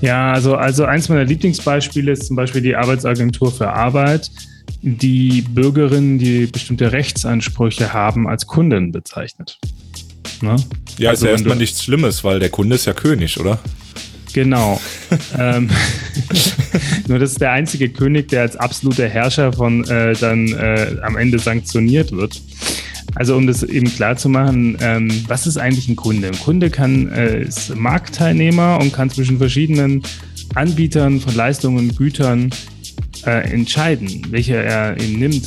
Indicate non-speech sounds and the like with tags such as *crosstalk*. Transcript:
Ja, also, also eins meiner Lieblingsbeispiele ist zum Beispiel die Arbeitsagentur für Arbeit, die Bürgerinnen, die bestimmte Rechtsansprüche haben, als Kunden bezeichnet. Ne? Ja, also ist ja erstmal nichts Schlimmes, weil der Kunde ist ja König, oder? Genau. *laughs* ähm, *laughs* nur das ist der einzige König, der als absoluter Herrscher von äh, dann äh, am Ende sanktioniert wird. Also um das eben klar zu machen, ähm, was ist eigentlich ein Kunde? Ein Kunde kann äh, ist Marktteilnehmer und kann zwischen verschiedenen Anbietern von Leistungen und Gütern äh, entscheiden, welche er eben nimmt.